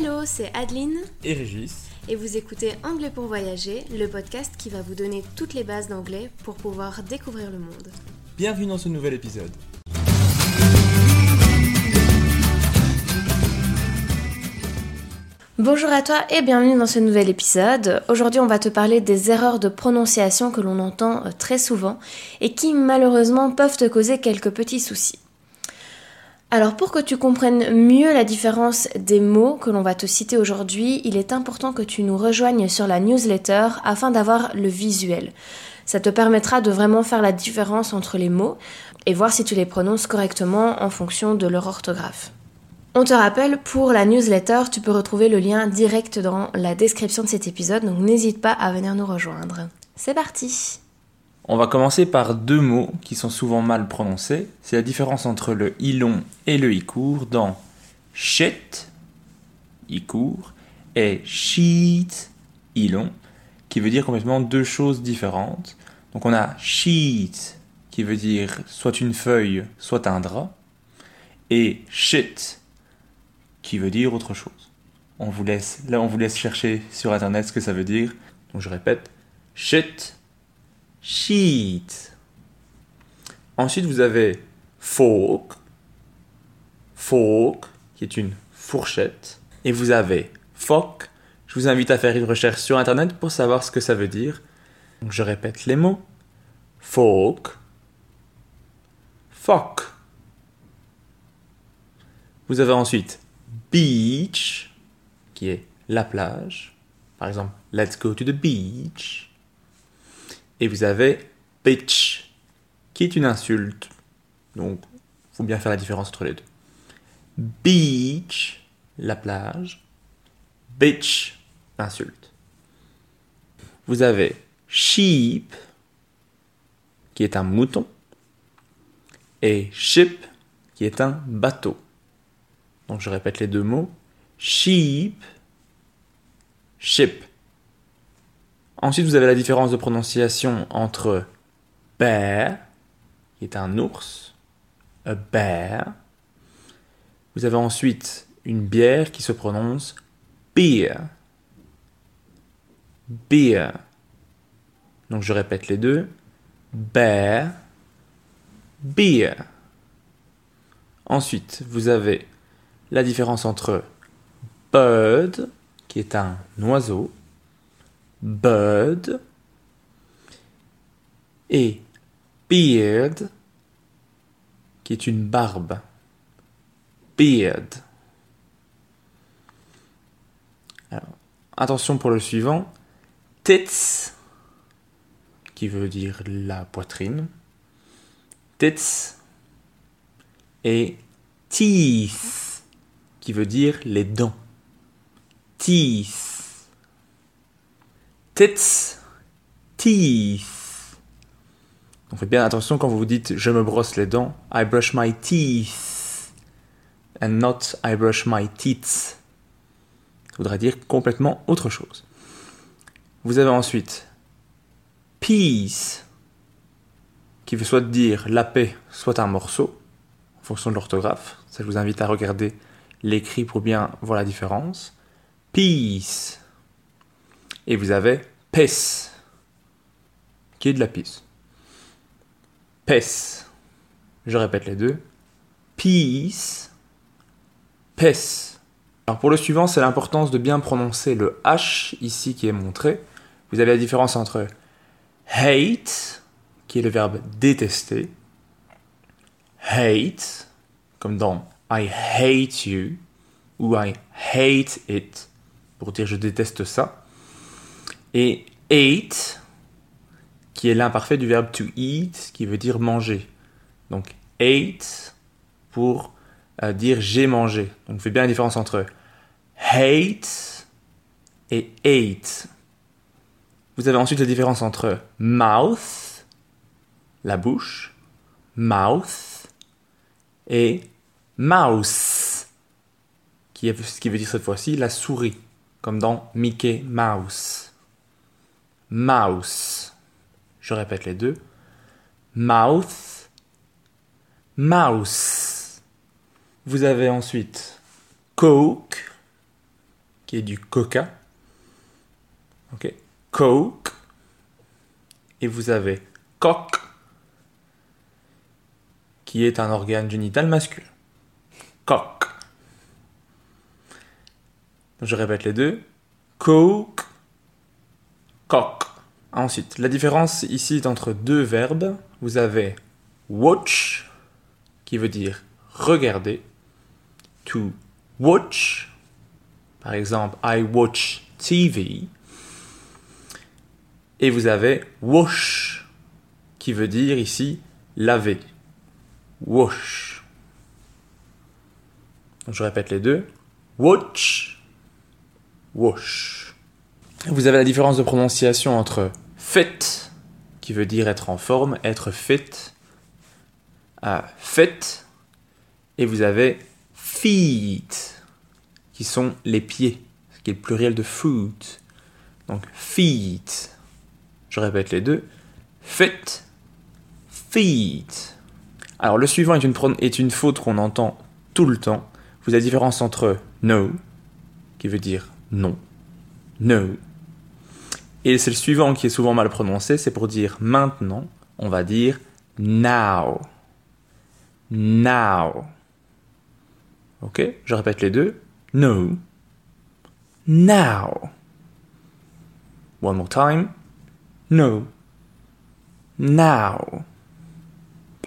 Hello, c'est Adeline et Régis. et vous écoutez Anglais pour voyager, le podcast qui va vous donner toutes les bases d'anglais pour pouvoir découvrir le monde. Bienvenue dans ce nouvel épisode. Bonjour à toi et bienvenue dans ce nouvel épisode. Aujourd'hui on va te parler des erreurs de prononciation que l'on entend euh, très souvent et qui malheureusement peuvent te causer quelques petits soucis. Alors pour que tu comprennes mieux la différence des mots que l'on va te citer aujourd'hui, il est important que tu nous rejoignes sur la newsletter afin d'avoir le visuel. Ça te permettra de vraiment faire la différence entre les mots et voir si tu les prononces correctement en fonction de leur orthographe. On te rappelle, pour la newsletter, tu peux retrouver le lien direct dans la description de cet épisode, donc n'hésite pas à venir nous rejoindre. C'est parti On va commencer par deux mots qui sont souvent mal prononcés. C'est la différence entre le i et le i court dans shit, i et sheet, i qui veut dire complètement deux choses différentes. Donc on a sheet, qui veut dire soit une feuille, soit un drap, et shit, qui veut dire autre chose. On vous laisse, là, on vous laisse chercher sur internet ce que ça veut dire. Donc je répète, shit, sheet. Ensuite, vous avez fork, fork, qui est une fourchette. Et vous avez fork. Je vous invite à faire une recherche sur internet pour savoir ce que ça veut dire. Donc je répète les mots. Fork, fork. Vous avez ensuite beach, qui est la plage. Par exemple, let's go to the beach. Et vous avez bitch, qui est une insulte. Donc, faut bien faire la différence entre les deux. Beach, la plage. Bitch, insulte. Vous avez sheep, qui est un mouton. Et ship, qui est un bateau. Donc je répète les deux mots. Sheep, ship. Ensuite, vous avez la différence de prononciation entre bear, qui est un ours, a bear. Vous avez ensuite une bière qui se prononce beer. Beer. Donc je répète les deux. Bear, beer. Ensuite, vous avez la différence entre bird, qui est un oiseau, bird, et beard, qui est une barbe, beard. Attention pour le suivant, tits, qui veut dire la poitrine, tits, et teeth, qui veut dire les dents. Teeth. Tits. Teeth. Donc faites bien attention quand vous vous dites je me brosse les dents. I brush my teeth. And not I brush my teeth. Ça voudrait dire complètement autre chose. Vous avez ensuite peace, qui veut soit dire la paix, soit un morceau, en fonction de l'orthographe. Ça, je vous invite à regarder l'écrit pour bien voir la différence. Peace. Et vous avez pes, qui est de la pisse. Pes. Je répète les deux. Peace. Pes. Alors pour le suivant, c'est l'importance de bien prononcer le H ici qui est montré. Vous avez la différence entre hate, qui est le verbe détester, hate, comme dans I hate you ou I hate it pour dire je déteste ça. Et ate qui est l'imparfait du verbe to eat qui veut dire manger. Donc ate pour euh, dire j'ai mangé. Donc on fait bien la différence entre hate et ate. Vous avez ensuite la différence entre mouth, la bouche, mouth et mouse, qui, est, qui veut dire cette fois-ci la souris, comme dans Mickey Mouse. Mouse. Je répète les deux. Mouth, mouse. Vous avez ensuite Coke, qui est du coca. Ok. Coke. Et vous avez coq, qui est un organe génital masculin. Coq. Je répète les deux. Coke, coq. Ensuite, la différence ici est entre deux verbes. Vous avez watch, qui veut dire regarder. To watch. Par exemple, I watch TV. Et vous avez wash, qui veut dire ici laver. Wash. Je répète les deux. Watch, wash. Vous avez la différence de prononciation entre fit, qui veut dire être en forme, être fit, à fit, et vous avez feet, qui sont les pieds, ce qui est le pluriel de foot. Donc feet. Je répète les deux. Fit, feet. Alors le suivant est une, est une faute qu'on entend tout le temps. Vous avez la différence entre no, qui veut dire non, no. Et c'est le suivant qui est souvent mal prononcé, c'est pour dire maintenant, on va dire now. Now. Ok Je répète les deux. No. Now. One more time. No. Now.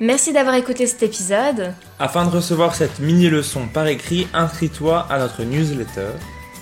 Merci d'avoir écouté cet épisode. Afin de recevoir cette mini-leçon par écrit, inscris-toi à notre newsletter.